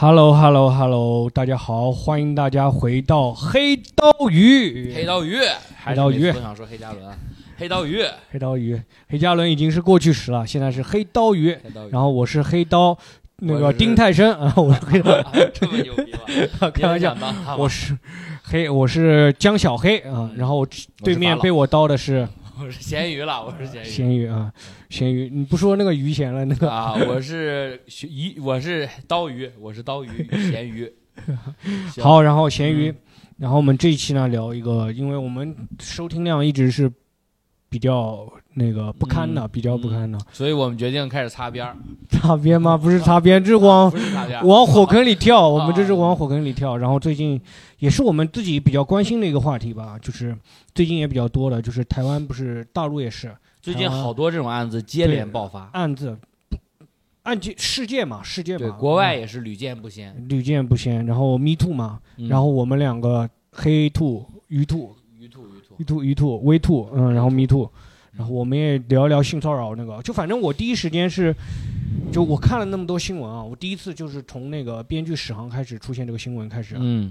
Hello Hello Hello，大家好，欢迎大家回到黑刀鱼。黑刀鱼，黑刀鱼。还是每次都想说黑加仑。啊，黑刀鱼，黑刀鱼，黑加仑已经是过去时了，现在是黑刀鱼。刀鱼。然后我是黑刀，那个丁太生。啊，我是黑刀，这么牛逼吗？开玩笑，我是黑，我是江小黑啊。然后对面被我刀的是我是咸鱼了，我是咸鱼咸鱼啊，咸鱼，你不说那个鱼咸了，那个啊，我是鱼，我是刀鱼，我是刀鱼咸鱼。好，然后咸鱼嗯，然后我们这一期呢聊一个，因为我们收听量一直是比较那个不堪的，嗯比较不堪的。所以我们决定开始擦边儿，擦边吗？不是擦边，这是往往火坑里跳。我们这是啊往火坑里跳。然后最近也是我们自己比较关心的一个话题吧，就是最近也比较多的，就是台湾不是大陆也是最近好多这种案子接连爆发，案子案件事件嘛，事件对，嘛，国外也是屡见不鲜。嗯屡见不鲜。然后 Me Too 嘛，嗯然后我们两个黑兔、鱼兔、鱼兔鱼兔鱼，兔、鱼兔、微兔，嗯，然后 Me Too，然后我们也聊一聊性骚扰那个。就反正我第一时间是，就我看了那么多新闻啊，我第一次就是从那个编剧史航开始出现这个新闻开始，嗯，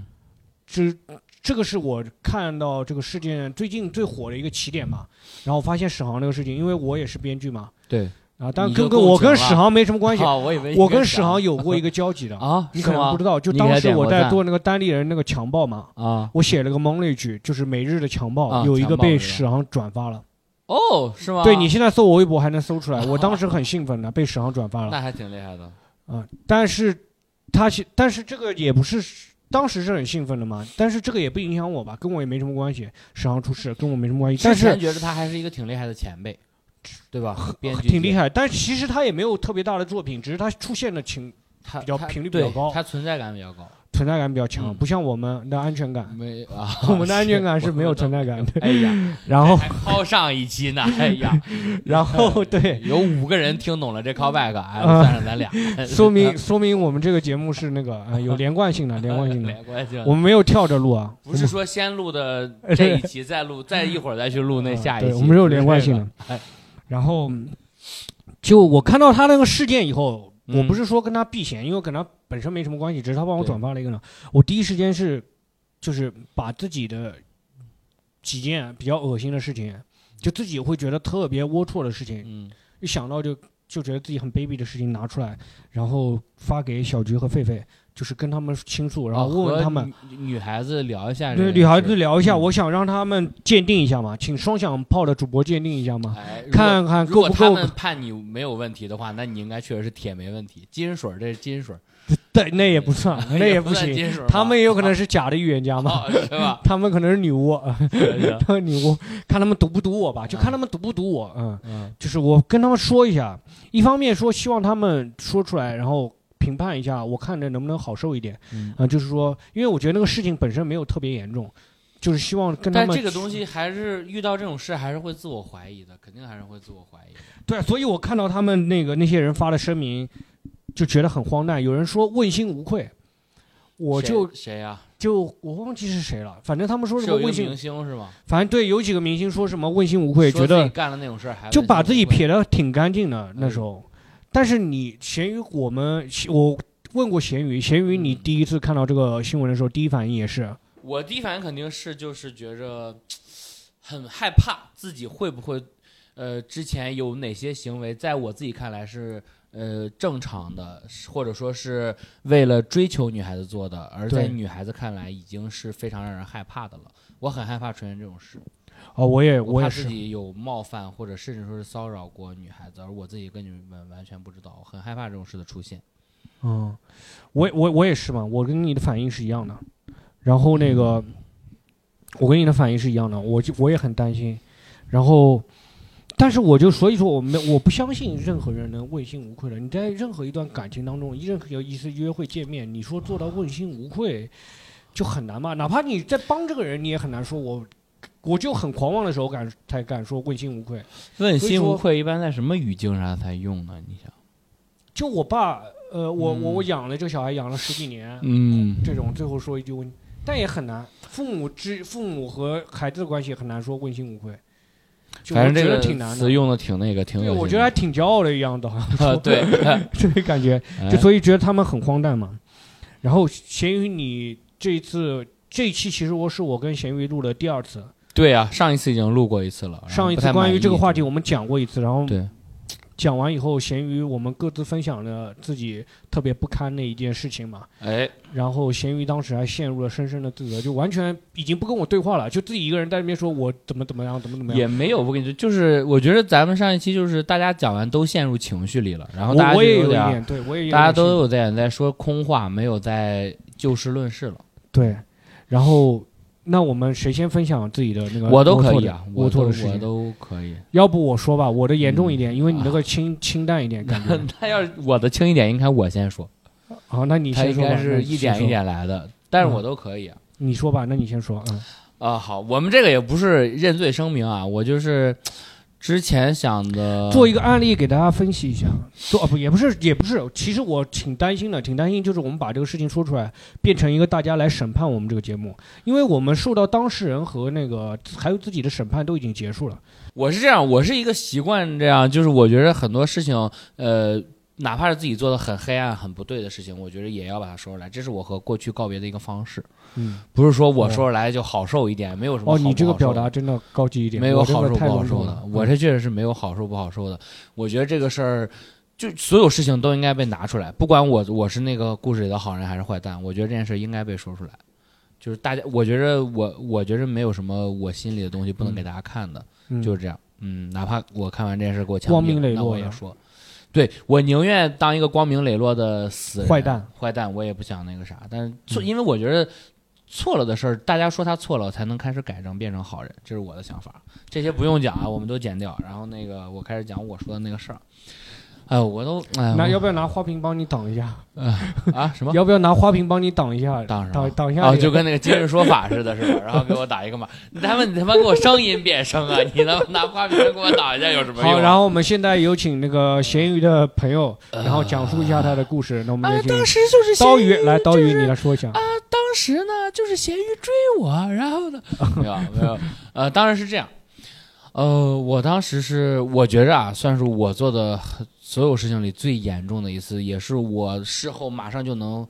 这这个是我看到这个事件最近最火的一个起点嘛。然后发现史航这个事情，因为我也是编剧嘛，对。啊，但你跟跟我跟史航没什么关系，啊，我以为我跟史航有过一个交集的，啊，你可能不知道，就当时我在做那个单立人那个强暴嘛。啊，我写了个 Montage，就是每日的强暴，啊有一个被史航转发了。哦，是吗？对你现在搜我微博还能搜出来，我当时很兴奋的，被史航转发了那还挺厉害的。啊。但是他其但是这个也不是当时是很兴奋的嘛，但是这个也不影响我吧，跟我也没什么关系。史航出事跟我没什么关系，但是觉得他还是一个挺厉害的前辈，对吧？编剧，挺厉害。但其实他也没有特别大的作品，只是他出现的情他比较频率比较高他存在感比较高。存在感比较强，嗯。不像我们的安全感。没啊，我们的安全感是没有存在感的。哎呀，然后，还抛上一期呢，哎呀，然后对，有五个人听懂了这 callback，算上咱俩，说明说明我们这个节目是那个呃有连贯性的，连贯性的。连贯性我们没有跳着录啊，不是说先录的这一期，再录，再一会儿再去录那下一期，对，我们是有连贯性的。哎。然后，就我看到他那个事件以后，嗯我不是说跟他避嫌，因为跟他本身没什么关系，只是他帮我转发了一个呢。我第一时间是，就是把自己的几件比较恶心的事情，就自己会觉得特别龌龊的事情，嗯，一想到就就觉得自己很卑鄙的事情拿出来，然后发给小菊和狒狒，就是跟他们倾诉，然后问问他们。哦女女孩子聊一下对女孩子聊一下，嗯我想让他们鉴定一下嘛，请双响炮的主播鉴定一下嘛，哎，看看够不够判你没有问题的话，那你应该确实是铁没问题。金水儿这是金水儿，对，那也不算，那也不不行。他们也有可能是假的预言家嘛，哦是吧？他们可能是女巫，是他们女巫，看他们毒不毒我吧，就看他们毒不毒我。嗯，嗯就是我跟他们说一下，一方面说希望他们说出来，然后评判一下，我看着能不能好受一点。嗯。啊，就是说，因为我觉得那个事情本身没有特别严重，就是希望跟他们但这个东西还是遇到这种事还是会自我怀疑的，肯定还是会自我怀疑的。对，所以我看到他们那个那些人发的声明，就觉得很荒诞。有人说问心无愧，我就谁谁呀？就我忘记是谁了，反正他们说什么问心有一个明，星是吗？反正对有几个明星说什么问心无愧，觉得自己干了那种事儿还就把自己撇得挺干净的那哎时候。但是你咸鱼，我们我问过咸鱼，咸鱼你嗯第一次看到这个新闻的时候，第一反应也是，我第一反应肯定是就是觉着很害怕自己会不会，呃，之前有哪些行为在我自己看来是呃正常的，或者说是为了追求女孩子做的，而在女孩子看来已经是非常让人害怕的了。我很害怕出现这种事，哦，我也我也是，己有冒犯或者甚至说是骚扰过女孩子，而我自己跟你们完全不知道，我很害怕这种事的出现。嗯，我也我我也是嘛，我跟你的反应是一样的。然后那个，我跟你的反应是一样的，我就我也很担心。然后，但是我就所以说，我没我不相信任何人能问心无愧的。你在任何一段感情当中，任何一次约会见面，你说做到问心无愧，就很难嘛。哪怕你在帮这个人，你也很难说我。我就很狂妄的时候敢才敢说问心无愧。问心无愧一般在什么语境上才用呢？你想？就我爸，呃，我我嗯我养了这个小孩养了十几年，嗯这种最后说一句问，但也很难。父母之父母和孩子的关系很难说问心无愧，反正这个挺难的词。用的挺那个，挺对，有。我觉得还挺骄傲的一样的，啊，对，这个感觉，哎就所以觉得他们很荒诞嘛。然后咸鱼，你这一次这一期其实我是我跟咸鱼录的第二次，对啊、上一次已经录过一次了。上一次关于这个话题我们讲过一次，然后对讲完以后，咸鱼我们各自分享了自己特别不堪的一件事情嘛。哎，然后咸鱼当时还陷入了深深的自责，就完全已经不跟我对话了，就自己一个人在那边说我怎么怎么样，怎么怎么样。也没有，我跟你说，就是我觉得咱们上一期就是大家讲完都陷入情绪里了，然后大家也有一点，对我也有大家都有点在说空话，没有在就事论事了。对。然后那我们谁先分享自己的那个我都可以啊，我我的事情？都可以。要不我说吧，我的严重一点，因为你那啊个清清淡一点感觉。他要是我的轻一点，应该我先说，好，那你先说吧。应该是一点一点来的，但是嗯我都可以啊。你说吧，那你先说。嗯，啊，好，我们这个也不是认罪声明啊，我就是之前想的做一个案例给大家分析一下。做哦不也不是也不是，其实我挺担心的，挺担心就是我们把这个事情说出来，变成一个大家来审判我们这个节目，因为我们受到当事人和那个还有自己的审判都已经结束了。我是这样，我是一个习惯这样，就是我觉得很多事情，呃，哪怕是自己做的很黑暗、很不对的事情，我觉得也要把它说出来，这是我和过去告别的一个方式，嗯，不是说我说出来就好受一点，没有什么哦，好你这个表达真的高级一点，没有好受不好受的，。我这确实是没有好受不好受的。我觉得这个事儿，就所有事情都应该被拿出来，不管我我是那个故事里的好人还是坏蛋，我觉得这件事应该被说出来。就是大家，我觉着我我觉着没有什么我心里的东西不能给大家看的，嗯就是这样。嗯，哪怕我看完这件事给我枪毙那我也说。对我宁愿当一个光明磊落的死人坏蛋，坏蛋，我也不想那个啥。但是错，嗯因为我觉得错了的事儿，大家说他错了，才能开始改正，变成好人，这是我的想法。这些不用讲啊，我们都剪掉。然后那个，我开始讲我说的那个事儿。哎呦，我都哎，那要不要拿花瓶帮你挡一下？啊什么？要不要拿花瓶帮你挡一下？挡挡挡一下哦，那个就跟那个今日说法似的，是吧？然后给我打一个码，他们你他妈给我声音变声啊！你他妈拿花瓶给我挡一下有什么用啊？好，然后我们现在有请那个咸鱼的朋友，然后讲述一下他的故事。那我们啊，有请当时就是刀鱼咸来，刀鱼你来说一下啊。当时呢，就是咸鱼追我，然后呢，没有没有，呃，当然是这样，呃，我当时是我觉着啊，算是我做的所有事情里最严重的一次，也是我事后马上就能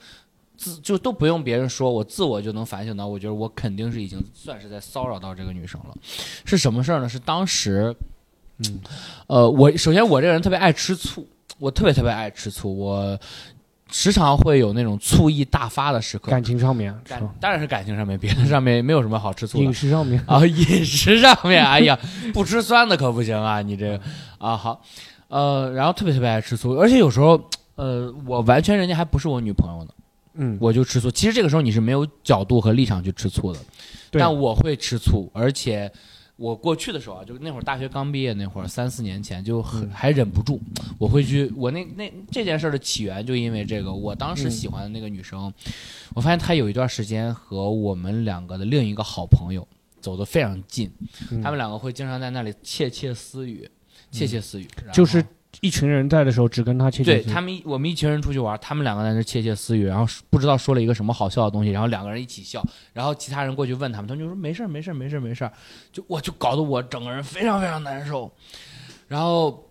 自就都不用别人说，我自我就能反省到，我觉得我肯定是已经算是在骚扰到这个女生了。是什么事儿呢？是当时，嗯，呃，我首先我这个人特别爱吃醋，我特别特别爱吃醋，我时常会有那种醋意大发的时刻。感情上面，感当然是感情上面，别的上面没有什么好吃醋的饮食上面，啊。饮食上面，哎呀，不吃酸的可不行啊！你这个啊好，呃，然后特别特别爱吃醋，而且有时候，呃，我完全人家还不是我女朋友呢，嗯，我就吃醋。其实这个时候你是没有角度和立场去吃醋的，但我会吃醋，而且。我过去的时候啊，就那会儿大学刚毕业那会儿，三四年前就很嗯还忍不住，我会去。我那那这件事儿的起源就因为这个，我当时嗯喜欢的那个女生，我发现她有一段时间和我们两个的另一个好朋友走得非常近，嗯他们两个会经常在那里窃窃私语，窃窃私语，就是一群人在的时候，只跟他窃窃私语。对他们，我们一群人出去玩，他们两个在那窃窃私语，然后不知道说了一个什么好笑的东西，然后两个人一起笑，然后其他人过去问他们，他们就说没事儿没事儿没事儿没事儿，就我就搞得我整个人非常非常难受，然后，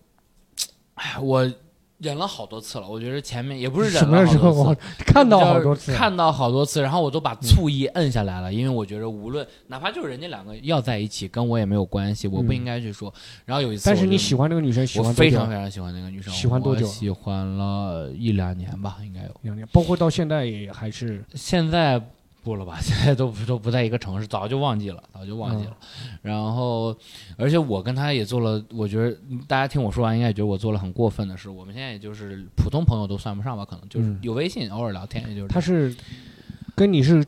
哎呀，我忍了好多次了，我觉得前面也不是忍了好多次。看到好多次，看到好多次，然后我都把醋意摁下来了，因为我觉得无论哪怕就是人家两个要在一起，跟我也没有关系，我不嗯应该去说。然后有一次，但是你喜欢这个女生，喜我欢非常非常喜欢那个女生，喜欢多久我喜欢了一两年吧，应该有。两年，包括到现在也还是现在不了吧？现在都不都不在一个城市，早就忘记了，早就忘记了。嗯然后，而且我跟他也做了，我觉得大家听我说完，应该也觉得我做了很过分的事。我们现在也就是普通朋友都算不上吧，可能就是嗯有微信，偶尔聊天，也就是他是跟你是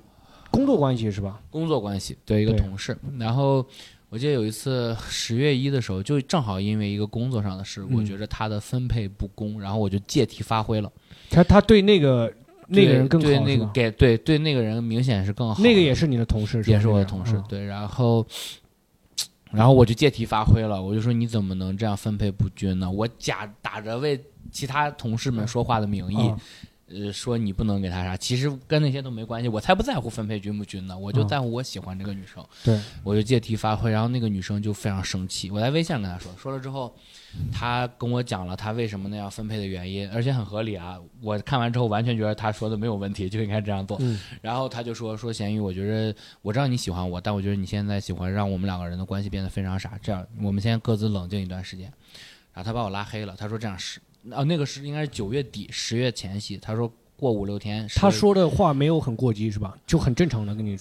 工作关系是吧？工作关系，对一个同事。然后我记得有一次十月一的时候，就正好因为一个工作上的事，我嗯觉得他的分配不公，然后我就借题发挥了。他他对那个那个人更好对那？个给对对那个人明显是更好。那个也是你的同事，也是我的同事，嗯对，然后。然后我就借题发挥了，我就说你怎么能这样分配不均呢？我假打着为其他同事们说话的名义，啊呃，说你不能给他啥，其实跟那些都没关系，我才不在乎分配均不均呢，我就嗯在乎我喜欢这个女生，对，我就借题发挥，然后那个女生就非常生气，我在微信上跟她说，说了之后，她跟我讲了她为什么那样分配的原因，而且很合理啊，我看完之后完全觉得她说的没有问题，就应该这样做，嗯然后她就说说咸鱼，我觉得我知道你喜欢我，但我觉得你现在喜欢让我们两个人的关系变得非常傻，这样我们先各自冷静一段时间，然后她把我拉黑了，她说这样是。啊，那个是应该是九月底十月前夕，他说过五六天他说的话没有很过激是吧？就很正常的跟你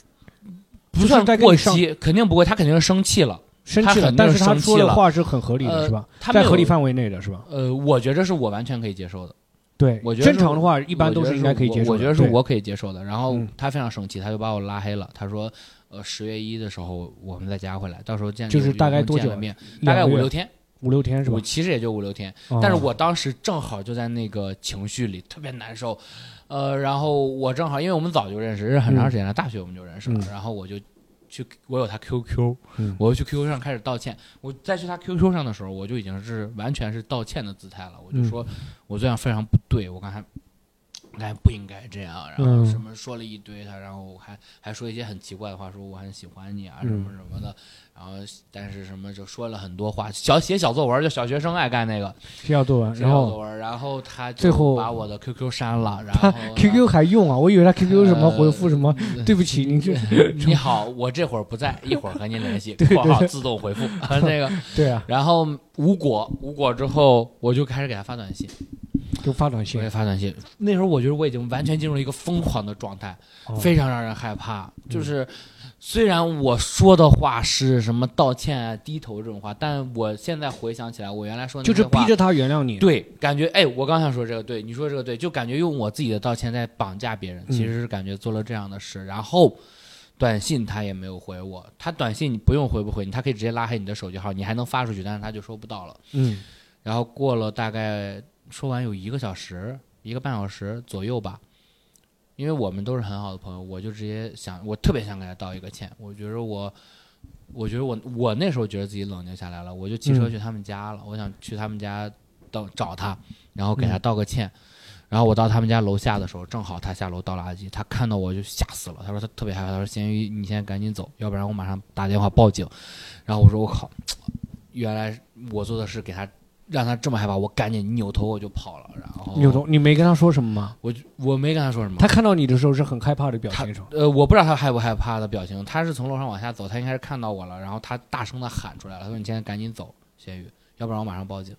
不算过激，肯定不会，他肯定是生气了。生气了，但是他说的话是很合理的呃是吧？在合理范围内的是吧？呃，我觉着是我完全可以接受的。对，我觉得正常的话一般都是应该可以接受的。我觉得是我可以接受的。然后嗯他非常生气，他就把我拉黑了。他说，呃，十月一的时候我们再加回来，到时候见就是大概多久面？大概五六天，五六天是吧我？其实也就五六天。哦但是我当时正好就在那个情绪里，特别难受。呃，然后我正好，因为我们早就认识，认识很长时间了，大学我们就认识了。嗯然后我就去，我有他 QQ，、嗯我就去 QQ 上开始道歉。我再去他 QQ 上的时候，我就已经是完全是道歉的姿态了。我就嗯说，我这样非常不对，我刚才。刚才不应该这样，然后嗯。什么说了一堆他，然后还还说一些很奇怪的话，说我很喜欢你啊，嗯。什么什么的，然后但是什么就说了很多话，小写小作文，就小学生爱干那个，写小作文，写然后小作文，然后他就最后把我的 QQ 删了，然他后 QQ 还用啊？我以为他 QQ 什么呃回复什么，对不起，您这你好，我这会儿不在，一会儿和您联系，括号自动回复 那个，对啊，然后无果无果之后，我就开始给他发短信，就发短信我也，发短信。那时候我觉得我已经完全进入了一个疯狂的状态，哦非常让人害怕。就是虽然我说的话是什么道歉啊、低头这种话，但我现在回想起来，我原来说就是逼着他原谅你。对，感觉哎，我刚想说这个对，你说这个对，就感觉用我自己的道歉在绑架别人，嗯其实是感觉做了这样的事，然后短信他也没有回我，他短信你不用回不回你，他可以直接拉黑你的手机号，你还能发出去，但是他就收不到了。嗯然后过了大概说完有一个小时，一个半小时左右吧，因为我们都是很好的朋友，我就直接想，我特别想给他道一个歉，我觉得我。我觉得我我那时候觉得自己冷静下来了，我就骑车嗯去他们家了。我想去他们家到找他，然后给他嗯道个歉。然后我到他们家楼下的时候，正好他下楼倒垃圾，他看到我就吓死了。他说他特别害怕，他说咸鱼，你现在赶紧走，要不然我马上打电话报警。然后我说我靠，原来我做的是给他让他这么害怕，我赶紧扭头我就跑了。然后扭头，你没跟他说什么吗？我就我没跟他说什么。他看到你的时候是很害怕的表情？呃，我不知道他害不害怕的表情，他是从楼上往下走，他应该是看到我了，然后他大声的喊出来了，他说：“你现在赶紧走，咸鱼，要不然我马上报警。”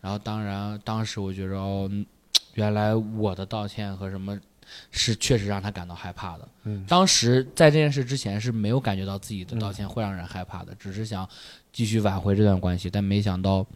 然后当然，当时我觉着哦，嗯原来我的道歉和什么是确实让他感到害怕的。嗯当时在这件事之前是没有感觉到自己的道歉会让人害怕的，只是想继续挽回这段关系，但没想到。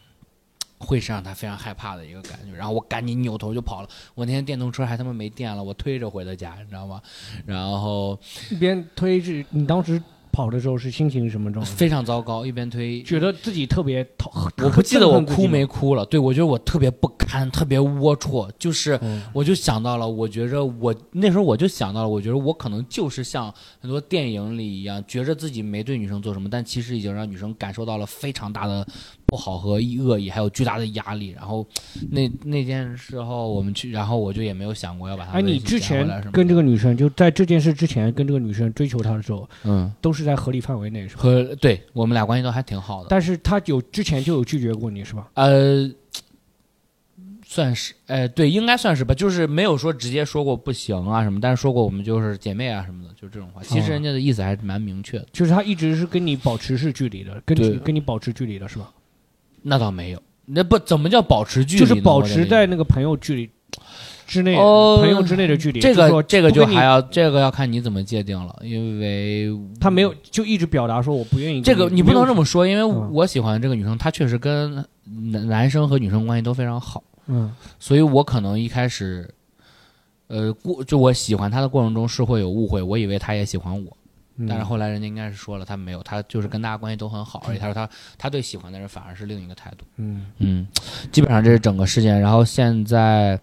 会是让他非常害怕的一个感觉，然后我赶紧扭头就跑了。我那天电动车还他妈没电了，我推着回的家，你知道吗？然后一边推是，你当时跑的时候是心情是什么状态？非常糟糕，一边推，觉得自己特别讨，我不记得我哭没哭了。对，我觉得我特别不堪，特别龌龊，就是嗯我就想到了，我觉着我那时候我就想到了，我觉得我可能就是像很多电影里一样，觉着自己没对女生做什么，但其实已经让女生感受到了非常大的不好和恶意，还有巨大的压力。然后那那件事后我们去，然后我就也没有想过要把她哎，你之前跟这个女生，就在这件事之前跟这个女生追求她的时候，嗯都是在合理范围内是吧？和对我们俩关系都还挺好的。但是她有之前就有拒绝过你是吧？呃，算是，呃，对，应该算是吧，就是没有说直接说过不行啊什么，但是说过我们就是姐妹啊什么的，就这种话。其实哦人家的意思还是蛮明确的，就是她一直是跟你保持是距离的，跟你跟你保持距离的是吧？那倒没有。那不怎么叫保持距离？就是保持在那个朋友距离之内，哦朋友之内的距离。这个这个就还要这个要看你怎么界定了，因为他没有就一直表达说我不愿意这个你不能这么么说，因为嗯我喜欢这个女生，她确实跟男男生和女生关系都非常好。嗯所以我可能一开始，呃，过就我喜欢她的过程中是会有误会，我以为她也喜欢我，嗯，但是后来人家应该是说了，他没有，他就是跟大家关系都很好，而且他说他他对喜欢的人反而是另一个态度。嗯嗯，基本上这是整个事件，然后现在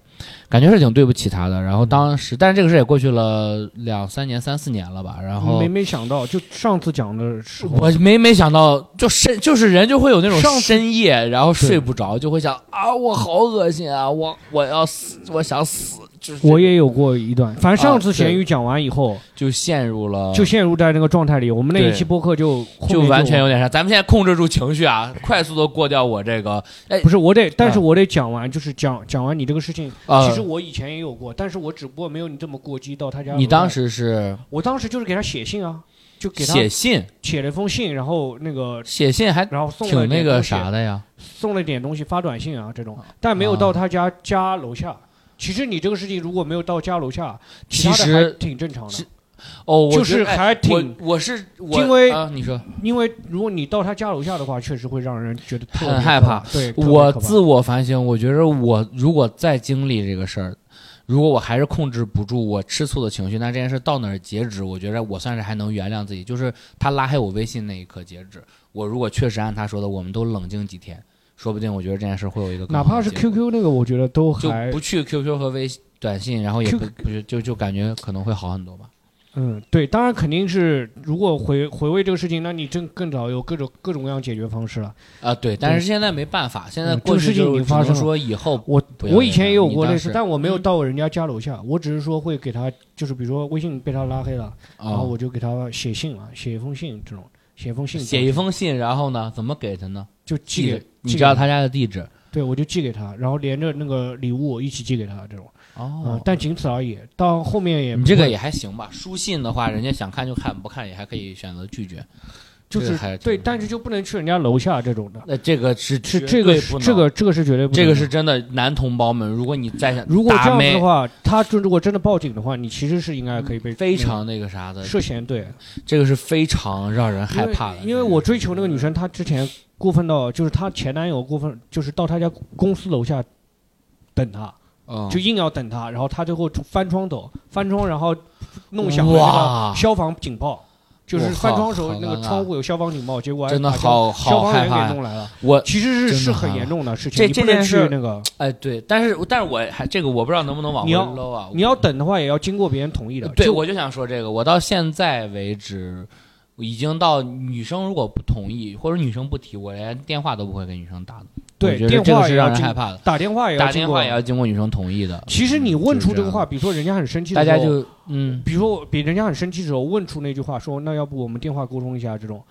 感觉是挺对不起他的，然后当时，但是这个事也过去了两三年、三四年了吧，然后没没想到，就上次讲的时候，我没没想到，就深就是人就会有那种上深夜，然后睡不着，就会想啊，我好恶心啊，我我要死，我想死，就是我也有过一段，反正上次咸鱼讲完以后，就陷入了就陷入在那个状态里。我们那一期播客就就完全有点啥。咱们现在控制住情绪啊，快速的过掉我这个哎不是我得，但是啊我得讲完，就是讲讲完你这个事情。呃其实我以前也有过，但是我只不过没有你这么过激到他家。你当，时是我当时就是给他写信啊，就给他写信，写了封信，然后那个，写信还然后送了挺那个啥的呀。送了点东西，发短信啊这种，但没有到他家家楼下。其实你这个事情如果没有到家楼下，其实的还挺正常的。哦，我就是还挺我我是我因为啊，你说因为如果你到他家楼下的话，确实会让人觉得很害怕。对，我自我反省，我觉得我如果再经历这个事儿，如果我还是控制不住我吃醋的情绪，那这件事到哪儿截止？我觉得我算是还能原谅自己。就是他拉黑我微信那一刻截止。我如果确实按他说的，我们都冷静几天，说不定我觉得这件事会有一个哪怕是好的结果 QQ 那个，我觉得都就还不去 QQ 和微短信，然后也 Q- 不不是就就感觉可能会好很多吧。嗯，对，当然肯定是，如果回回味这个事情，那你正更早有各种各种各样解决方式了。啊，对，但是现在没办法，现在嗯过去这个事情已经发生了说以后我不要我以前也有过类似，但我没有嗯到人家家楼下，我只是说会给他，就是比如说微信被他拉黑了，然后啊，我就给他写信了，写一封信这种，写一封信，写一封信，然后呢，怎么给他呢？就寄给，你知道他家的地址对，我就寄给他，然后连着那个礼物一起寄给他这种，嗯哦，但仅此而已。到后面也你这个也还行吧。书信的话，人家想看就看，不看也还可以选择拒绝。就是对，但是就不能去人家楼下这种的，那这个是这个这个这个是绝对不能这个是真的，男同胞们，如果你再想如果这样子的话，他就如果真的报警的话，你其实是应该可以被非常那个啥的，涉嫌对这个是非常让人害怕的。因为我追求那个女生，她之前过分到就是她前男友过分，就是到她家公司楼下等她，嗯就硬要等她，然后她最后翻窗走，翻窗然后弄响了那哇个消防警报。就是我翻窗的时候，那个尴尬窗户有消防警报，结果还真的把消好消防员。给弄来了。我其实是真的是很害严重的事情，这你不件事去那个，哎对，但是但是我还这个我不知道能不能往回你要搂啊。你要等的话也要经过别人同意的。对，就我就想说这个，我到现在为止，我已经到女生如果不同意或者女生不提，我连电话都不会给女生打的。对电这个是话也要经让人害怕的，打电话也要经过打电话也要经过女生同意的。其实你问出这个话，比如说人家很生气的时候，大家就嗯，比如说比人家很生气的时候问出那句话，说那要不我们电话沟通一下，这种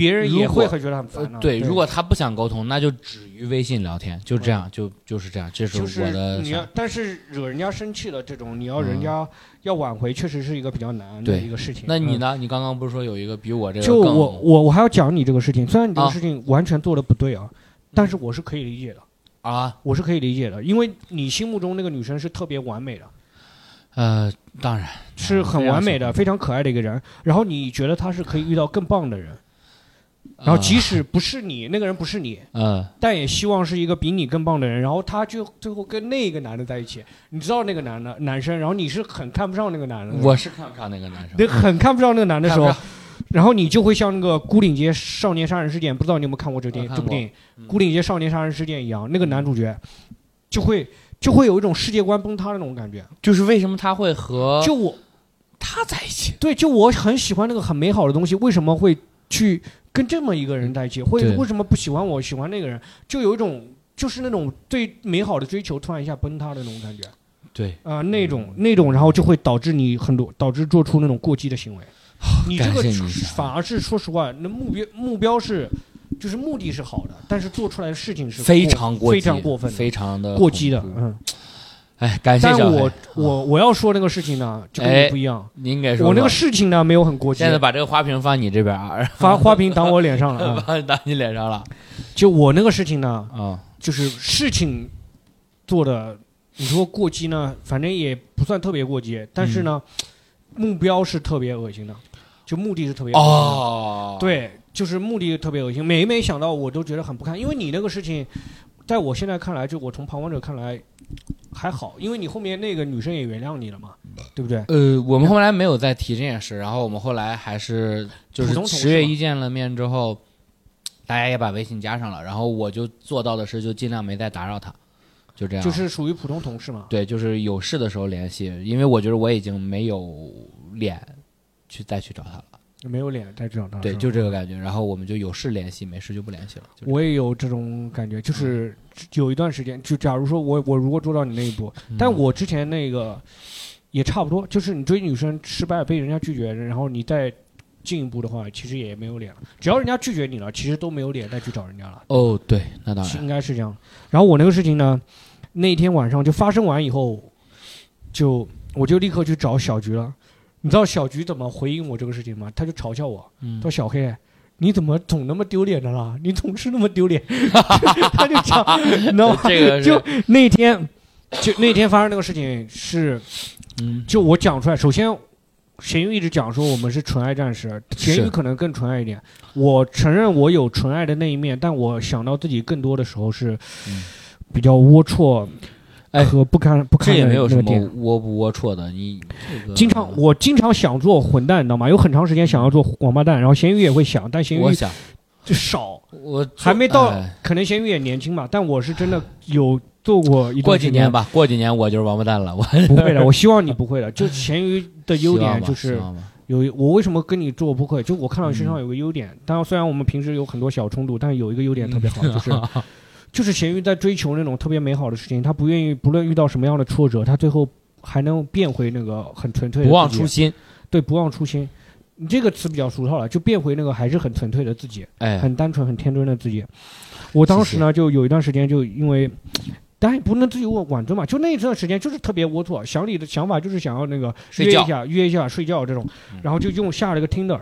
别人也会很觉得很烦、啊。呃对，如果他不想沟通，那就止于微信聊天，就这样，就就是这样，这就是我的你要，但是惹人家生气了这种，你要人家要挽回，确实是一个比较难的一个事情。嗯？那你呢？你刚刚不是说有一个比我这个就我我我还要讲你这个事情，虽然你这个啊。事情完全做的不对啊，但是我是可以理解的，啊，我是可以理解的，因为你心目中那个女生是特别完美的，呃，当然是很完美的，非非常可爱的一个人，然后你觉得她是可以遇到更棒的人，然后即使不是你，那个人不是你，嗯。但也希望是一个比你更棒的人，然后他就最后跟那个男的在一起，你知道那个男的男生，然后你是很看不上那个男的，我是看不上那个男生，你很看不上那个男的时候，然后你就会像那个《孤岭街少年杀人事件》，不知道你有没有看过这个电影这部电影嗯《孤岭街少年杀人事件》一样，那个男主角就会就会有一种世界观崩塌的那种感觉。就是为什么他会和就我他在一起？对，就我很喜欢那个很美好的东西，为什么会去跟这么一个人在一起？会对为什么不喜欢我，喜欢那个人？就有一种就是那种对美好的追求突然一下崩塌的那种感觉对，啊、那种那种，然后就会导致你很多导致做出那种过激的行为。你这个反而是说实话，那目标目标是就是目的是好的，但是做出来的事情是非常过激，非常过分的、非常的过激的。嗯，哎，感谢小黑但我我我要说那个事情呢，就跟哎你不一样。您给说我那个事情呢没有很过激现，在把这个花瓶放你这边啊，发花瓶挡我脸上了 啊。放打你脸上了就我那个事情呢，啊。就是事情做的，你说过激呢，反正也不算特别过激，但是呢，目标是特别恶心的，就目的是特别恶心的。哦，，对，就是目的特别恶心，每每想到我都觉得很不堪，因为你那个事情，在我现在看来，就我从旁观者看来还好，因为你后面那个女生也原谅你了嘛，对不对？呃，我们后来没有再提这件事，然后我们后来还是就是十月一见了面之后，大家也把微信加上了，然后我就做到的是就尽量没再打扰他，就这样。就是属于普通同事嘛。对，就是有事的时候联系，因为我觉得我已经没有脸去再去找他了，没有脸在这种当对，就这个感觉。然后我们就有事联系，没事就不联系了。就这样我也有这种感觉，就是有一段时间，就假如说我我如果做到你那一步，嗯但我之前那个也差不多，就是你追女生失败被人家拒绝，然后你再进一步的话，其实也没有脸了。只要人家拒绝你了，其实都没有脸再去找人家了，哦，对，那当是然，应该是这样。然后我那个事情呢，那天晚上就发生完以后，就我就立刻去找小菊了。你知道小菊怎么回应我这个事情吗？他就嘲笑我，嗯说小黑，你怎么总那么丢脸的啦？你总是那么丢脸，他就讲，你知道吗？这个就那天，就那天发生那个事情是，嗯就我讲出来，首先。咸鱼一直讲说我们是纯爱战士，咸鱼可能更纯爱一点。我承认我有纯爱的那一面，但我想到自己更多的时候是嗯比较龌龊哎和不堪不堪这也没有什么那个点。龌不龌龊的，你这个经常我经常想做混蛋，你知道吗？有很长时间想要做王八蛋，然后咸鱼也会想，但咸鱼想就少，我还没到哎，可能咸鱼也年轻嘛。但我是真的有做过一过几年，吧，过几年我就是王八蛋了。我不会的，我希望你不会的。就咸鱼的 优点就是有我为什么跟你做不会？就我看到你身上嗯有个优点，当然虽然我们平时有很多小冲突，但是有一个优点特别好，就是 就是咸鱼在追求那种特别美好的事情，他不愿意不论遇到什么样的挫折，他最后还能变回那个很纯粹的不忘初心。对，不忘初心。你这个词比较俗套了，就变回那个还是很纯粹的自己，哎，很单纯、很天真的自己。我当时呢，就有一段时间，就因为，当然也不能自己我挽尊嘛，就那一段时间就是特别龌龊，想你的想法就是想要那个睡一下、约一下睡觉这种。嗯，然后就用下了个 Tinder，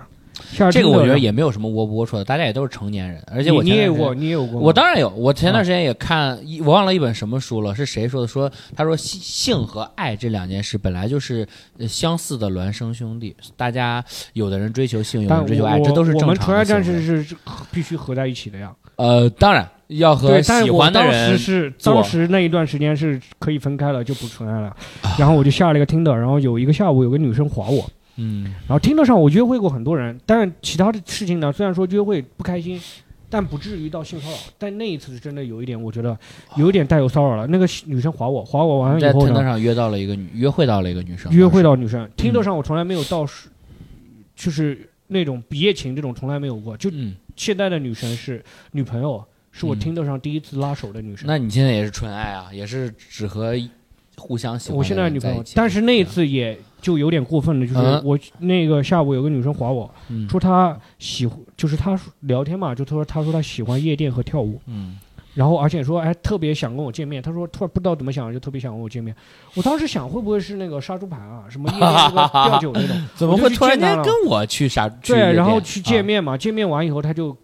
这个我觉得也没有什么龌不龌龊的，大家也都是成年人，而且我你你也有过，前段时间你也有过，我当然有，我前段时间也看，一我忘了一本什么书了，是谁说的？说他说性性和爱这两件事本来就是呃相似的孪生兄弟，大家有的人追求性，有的人追求爱，这都是正常的们纯爱战士是是必须合在一起的呀。呃，当然要和喜是我当时欢的人是当时那一段时间是可以分开了，就不纯爱了。啊然后我就下了一个 Tinder，然后有一个下午有个女生划我，嗯然后听得上我约会过很多人，但是其他的事情呢，虽然说约会不开心，但不至于到性骚扰。但那一次是真的有一点，我觉得有一点带有骚扰了。那个女生划我，划我完了以后呢，上约到了一个女，约会到了一个女生，约会到女生，听得上我从来没有到是，就是那种一夜情这种从来没有过。就嗯，现在的女生是女朋友，是我嗯听得上第一次拉手的女生。那你现在也是纯爱啊，也是只和互相喜欢我现在女朋友但是那一次也就有点过分了，就是嗯。我那个下午有个女生划我，嗯。说她喜欢，就是她说聊天嘛，就她说她说她喜欢夜店和跳舞，嗯。然后而且说哎特别想跟我见面，她说突然不知道怎么想就特别想跟我见面，我当时想会不会是那个杀猪盘啊，什么夜店那个吊酒那种，怎么会突然间跟我去啥？去对，然后去见啊面嘛，见面完以后她就。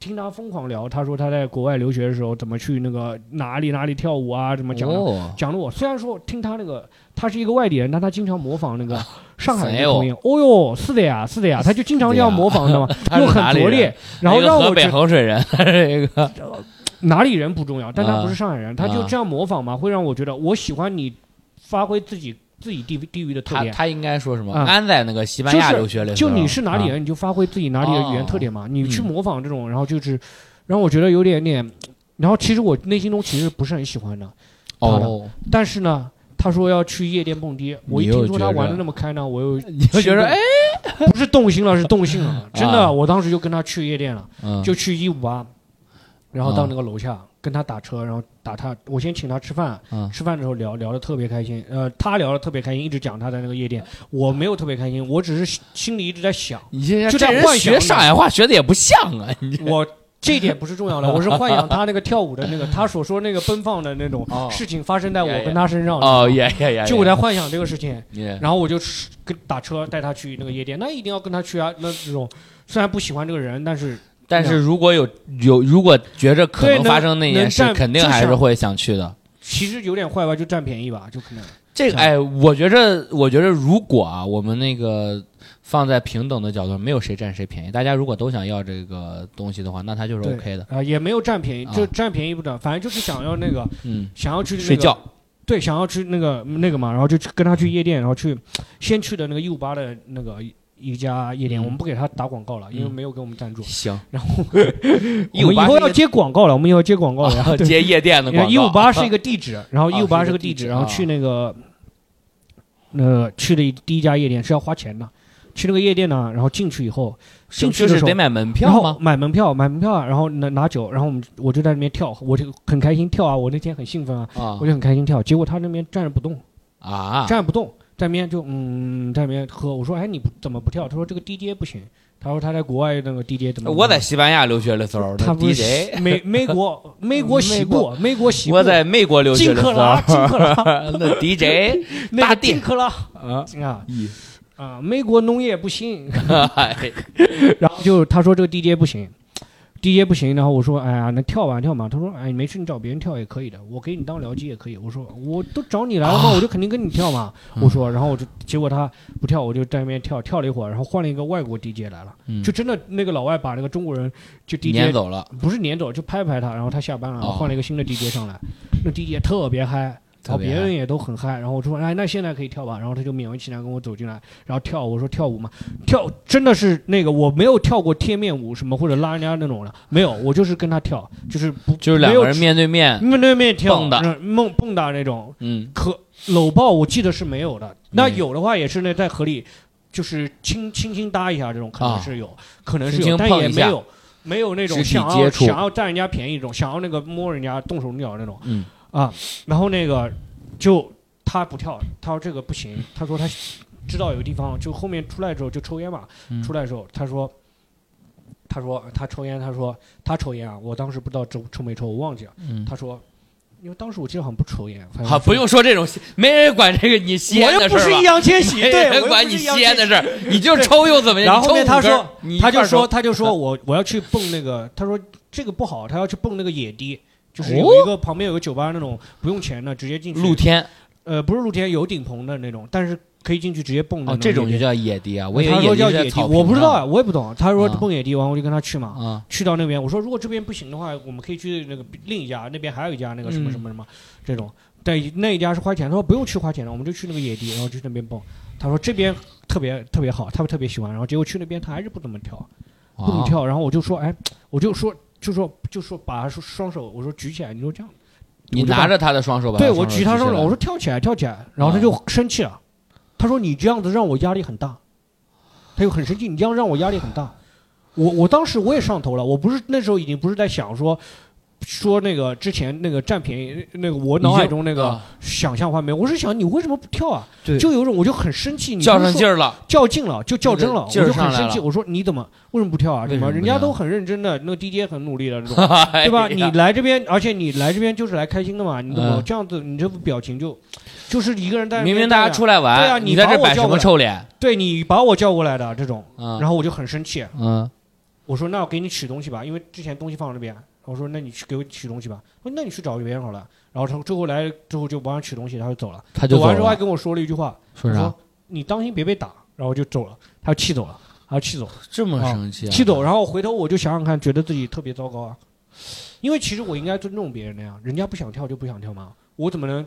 听他疯狂聊，他说他在国外留学的时候怎么去那个哪里哪里跳舞啊，怎么讲的，哦，讲的我虽然说听他那个他是一个外地人，但他经常模仿那个 上海人的口音。哦哟，是的呀，是的呀，他就经常这样模仿，知道吗？又很拙劣，然后一个河北让我觉得衡水人，他是一个哪里人不重要，但他啊不是上海人，他就这样模仿嘛，会让我觉得我喜欢你发挥自己自己地地域的特点。他他应该说什么？啊安在那个西班牙留学的时候，就你是哪里啊？人，你就发挥自己哪里的语言特点嘛。你去嗯模仿这种，然后就是让我觉得有点点。然后其实我内心中其实不是很喜欢的，哦，但是呢，他说要去夜店蹦迪，我一听说他玩的那么开呢，我又你就觉得哎，不是动心了，是动性了。真的，啊我当时就跟他去夜店了，嗯，就去一五八，然后到啊那个楼下跟他打车，然后打他，我先请他吃饭，嗯吃饭的时候聊聊的特别开心，呃，他聊的特别开心，一直讲他在那个夜店，我没有特别开心，我只是心心里一直在想，你现在就在幻学上海话学的也不像啊，你我。这一点不是重要的，我是幻想他那个跳舞的那个，他所说那个奔放的那种哦事情发生在我跟他身上。哦，也也也，就我在幻想这个事情，然后我就跟打车带他去那个夜店，那一定要跟他去啊。那这种虽然不喜欢这个人，但是但是如果有有如果觉着可能能发生那件事，肯定还是会想去的。其实有点坏吧，就占便宜吧，就可能。这个哎，我觉着，我觉着，如果啊，我们那个放在平等的角度，没有谁占谁便宜。大家如果都想要这个东西的话，那它就是 OK 的。啊、也没有占便宜，啊就占便宜不占，反正就是想要那个，嗯，想要去、那个、睡觉。对，想要去那个那个嘛，然后就去跟他去夜店，然后去先去的那个一五八的那个一家夜店，嗯我们不给他打广告了，因为嗯没有给我们赞助。行，然后 158 我们以后要接广告了，我们以后要接广告了呀。对接夜店的广告。一五八是一个地址，然后啊一五八是是个地址，然后去那个，呃，去的第一家夜店是要花钱的，去那个夜店呢，然后进去以后，进去的时候得买门票吗？买门票，买门票啊，然后拿拿酒，然后我们我就在那边跳，我就很开心跳啊，我那天很兴奋啊，啊我就很开心跳，结果他那边站着不动，啊！站着不动，在那边就嗯，在那边喝，我说哎你不怎么不跳？他说这个 DJ 不行，他说他在国外那个 DJ 怎么？我在西班牙留学的时候，他不是 DJ，美 美国美国西部美国西部，我在美国留学金的时候，克拉 那 DJ 那个大地金克拉。啊，啊。美国农业不行，哎。然后就他说这个 DJ 不行，DJ 不行，然后我说哎呀那跳吧跳吧，他说哎没事你找别人跳也可以的，我给你当僚机也可以，我说我都找你来了嘛，啊。我就肯定跟你跳嘛，嗯。我说然后我就结果他不跳，我就在那边跳。跳了一会儿，然后换了一个外国 DJ 来了，嗯。就真的那个老外把那个中国人就 DJ 撵走了，不是撵走，就拍拍他，然后他下班了，哦。换了一个新的 DJ 上来，那 DJ 特别嗨。然后别人也都很嗨，然后我说，哎，那现在可以跳吧？然后他就勉为其难跟我走进来，然后跳。我说跳舞嘛，跳真的是那个我没有跳过贴面舞什么或者拉人家那种的，没有，我就是跟他跳，就是不就是两个人面对面，面对面跳蹦跶那梦蹦跶那种，嗯，可搂抱我记得是没有的，那嗯有的话也是那在河里就是轻轻轻搭一下这种，可能啊是有，可能是有，但也没有没有那种想要想要占人家便宜这种，想要那个摸人家动手动脚那种嗯啊。然后那个就他不跳，他说这个不行，他说他知道有个地方，就后面出来之后就抽烟嘛，嗯出来之后他说。他说他抽烟，他说他抽烟啊，我当时不知道抽抽没抽，我忘记了。嗯，他说，因为当时我记得好像不抽烟，反正好，不用说这种，没人管这个你吸烟我又的事儿吧不是易烊千玺，没对，人管你我又不是易烊吸烟的千事儿，你就抽又怎么样？然后他说他就说他就说我我要去蹦那个，他说这个不好，他要去蹦那个野迪，就是哦有一个旁边有个酒吧那种不用钱的，直接进去露，天呃，不是露天有顶棚的那种，但是可以进去直接蹦的哦。这种就叫野迪啊，我以为他说我不知道啊，我也不懂。他说啊蹦野迪，完我就跟他去嘛，啊，去到那边，我说如果这边不行的话，我们可以去那个另一家，那边还有一家那个什么嗯什么什么这种。对，那一家是花钱，他说不用去花钱了，我们就去那个野地，然后去那边蹦。他说这边特别特别好，他们特别喜欢。然后结果去那边他还是不怎么跳，不怎么啊跳。然后我就说，哎，我就说就说就说把他双手我说举起来，你说这样，你拿着他的双手吧，对我举他双手，我说跳起来跳起来，然后他就生气了，他说你这样子让我压力很大，他就很生气，你这样让我压力很大。我我当时我也上头了，我不是那时候已经不是在想说说那个之前那个占便宜那个我脑海中那个啊想象画面，我是想你为什么不跳啊？对就有种我就很生气，你较上劲儿了，较劲了，就较真了，我就很生气。我说你怎么为什么不跳啊？什么人家都很认真的，那个 DJ 很努力的那种，对对吧？你来这边，而且你来这边就是来开心的嘛，你怎么嗯这样子？你这副表情就就是一个人在明明大家出来玩对啊玩，你在这摆什把我叫过来么臭脸？对你把我叫过来的这种，嗯然后我就很生气，嗯，我说那我给你取东西吧，因为之前东西放在那边，我说那你去给我取东西吧，我说那你去找别人好了。然后他最后来之后就帮他取东西，他就走了。他就走走完之后还，跟我说了一句话，说啥他说？你当心别被打，然后就走了，他就气走了，他就气走了。这么生气啊？气走，然后回头我就想想看，觉得自己特别糟糕啊，因为其实我应该尊重别人的呀，人家不想跳就不想跳嘛，我怎么能，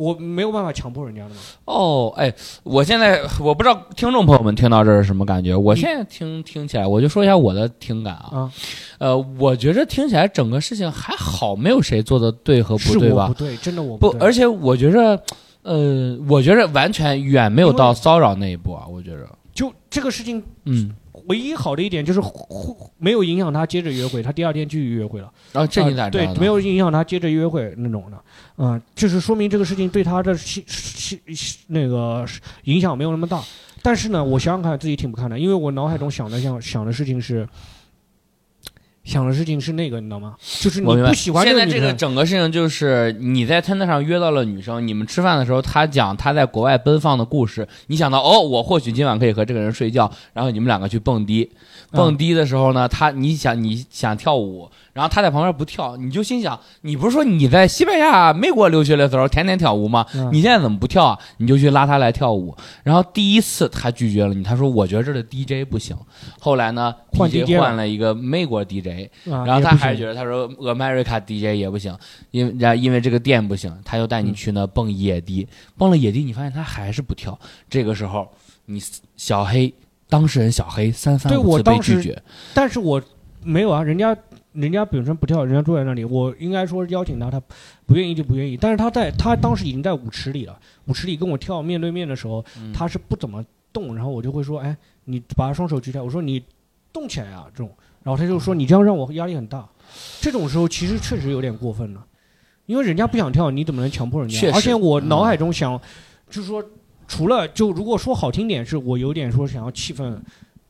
我没有办法强迫人家的嘛。哦，哎，我现在我不知道听众朋友们听到这是什么感觉，我现在听听起来，我就说一下我的听感啊。啊，呃，我觉着听起来整个事情还好，没有谁做的对和不对吧我不？对，真的我不，对而且我觉着，呃，我觉着完全远没有到骚扰那一步啊，我觉着，就这个事情嗯，唯一好的一点就是互没有影响他接着约会，他第二天继续约会了。然后这你啊对咋知道，的？没有影响他接着约会那种的，嗯、就是说明这个事情对他的心心心那个影响没有那么大。但是呢，我想想看自己挺不堪的，因为我脑海中想的想想的事情是，想的事情是那个，你知道吗？就是你不喜欢现在这个整个事情就是你在 Tinder 上约到了女生，你们吃饭的时候，她讲她在国外奔放的故事，你想到哦，我或许今晚可以和这个人睡觉，然后你们两个去蹦迪，蹦迪的时候呢，他你想你想跳舞，然后他在旁边不跳，你就心想，你不是说你在西班牙、美国留学的时候天天跳舞吗？嗯你现在怎么不跳啊？你就去拉他来跳舞，然后第一次他拒绝了你，他说我觉得这的 DJ 不行，后来呢换 DJ 了换了一个美国 DJ。啊然后他还觉得，他说 America DJ 也不行，因为然因为这个店不行，他又带你去那蹦野迪，蹦了野迪，你发现他还是不跳。这个时候，你小黑当事人小黑三番对五次被我当时拒绝，但是我没有啊，人家人家本身不跳，人家坐在那里，我应该说邀请他，他不愿意就不愿意。但是他在他当时已经在舞池里了，舞池里跟我跳面对面的时候，嗯。他是不怎么动，然后我就会说，哎，你把双手举起来，我说你动起来啊，这种，然后他就说你这样让我压力很大，这种时候其实确实有点过分了，因为人家不想跳，你怎么能强迫人家？而且我脑海中想，就是说，除了就如果说好听点，是我有点说想要气氛，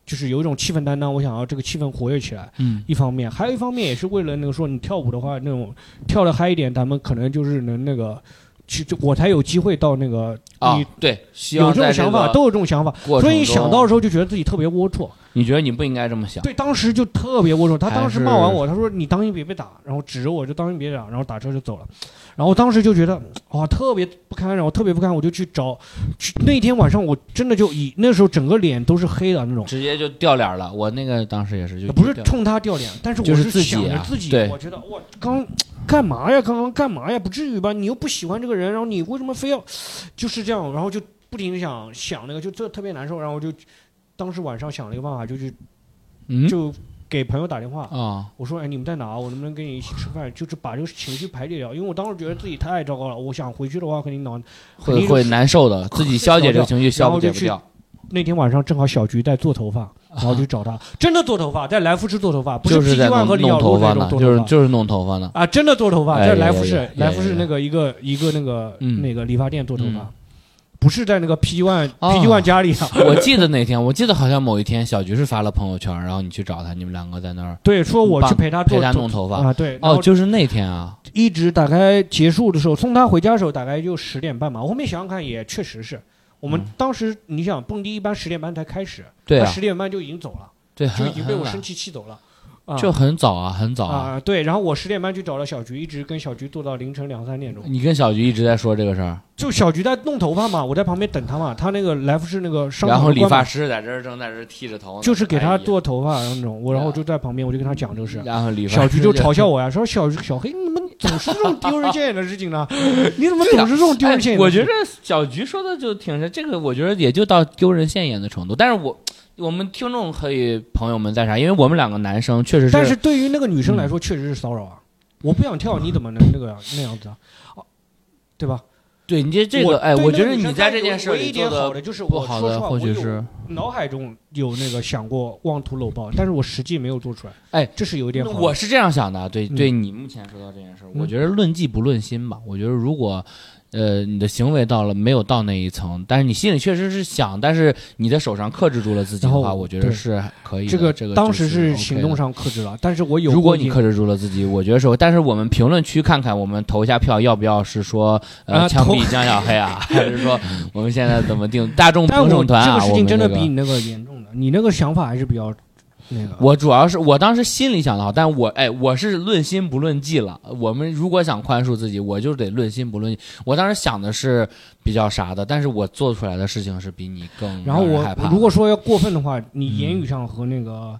就是有一种气氛担当，我想要这个气氛活跃起来。嗯一方面，还有一方面也是为了那个说你跳舞的话，那种跳的嗨一点，咱们可能就是能那个，去就我才有机会到那个啊你，对，有这这种想法，都有这种想法，过程所以想到的时候就觉得自己特别龌龊。你觉得你不应该这么想，对，当时就特别龌龊。他当时骂完我，他说你当心别被打，然后指着我就当心别打，然后打车就走了。然后当时就觉得哇特别不堪，然后特别不堪，我就去找。去那天晚上我真的就以那时候整个脸都是黑的那种，直接就掉脸了。我那个当时也是，就不是冲他掉脸，但是我就是自己想着啊自己，对我觉得我刚干嘛呀？刚刚干嘛呀？不至于吧？你又不喜欢这个人，然后你为什么非要就是这样？然后就不停的想想那个，就这特别难受。然后我就当时晚上想了一个办法，就去嗯就给朋友打电话，啊，我说：“哎，你们在哪？我能不能跟你一起吃饭？就是把这个情绪排解掉。因为我当时觉得自己太糟糕了，我想回去的话，肯定脑会会难受的，自己消解这个情绪消解不掉。那天晚上正好小菊在做头发，然后就找他，真的做头发，在来福士做头发，不就是在 One 弄和李小弄头发呢，璐那种做头发。就是就是弄头发呢。啊，真的做头发，哎在来福士来福士那个一个一个那个嗯那个理发店做头发嗯，不是在那个 PG One 哦 PG One 家里啊。我记得那天，我记得好像某一天，小菊是发了朋友圈，然后你去找他，你们两个在那儿。对，说我去陪他做陪他弄头发啊，对，然哦，后就是那天啊，一直大概结束的时候，送他回家的时候大概就十点半嘛。我后面想想看，也确实是我们嗯当时你想蹦迪一般十点半才开始，对啊，他十点半就已经走了，对，就已经被我生气气走了。啊就很早啊，很早啊。啊，对，然后我十点半去找了小菊，一直跟小菊做到凌晨两三点钟。你跟小菊一直在说这个事儿，就小菊在弄头发嘛，我在旁边等她嘛。她那个来福士那个商然后理发师在这儿正在这儿剃着头呢，就是给她哎呀做头发，那种我，然后我就在旁边，我就跟她讲这个事。然后理发小菊就嘲笑我呀，说小小黑你们总是这种丢人现眼的事情呢，你怎么总是这种丢人现眼我觉得小菊说的就挺是这个，我觉得也就到丢人现眼的程度。但是我我们听众可以朋友们在啥？因为我们两个男生确实是，但是对于那个女生来说，确实是骚扰啊！我不想跳，你怎么能那个那样子啊？哦对吧？对你这这我个，哎，我觉得你在这件事做的点好的就是不好的，或许是脑海中有那个想过妄图搂抱，但是我实际没有做出来。哎，这是有一点。我是这样想的，对嗯对，你目前说到这件事，嗯我觉得论迹不论心吧。我觉得如果呃你的行为到了没有到那一层，但是你心里确实是想，但是你的手上克制住了自己的话，我觉得是可以的。这个这个当时是行动。上克制了，但是我有如果你克制住了自己，我觉得是。但是我们评论区看看，我们投一下票，要不要是说呃枪毙江小黑啊，还是说 我们现在怎么定大众评审团啊？这个事情真的比你那个严重的，你那个想法还是比较那个。我主要是我当时心里想的好，但我哎，我是论心不论迹了。我们如果想宽恕自己，我就得论心不论迹。我当时想的是比较啥的，但是我做出来的事情是比你更然后我。如果说要过分的话，你言嗯语上和那个、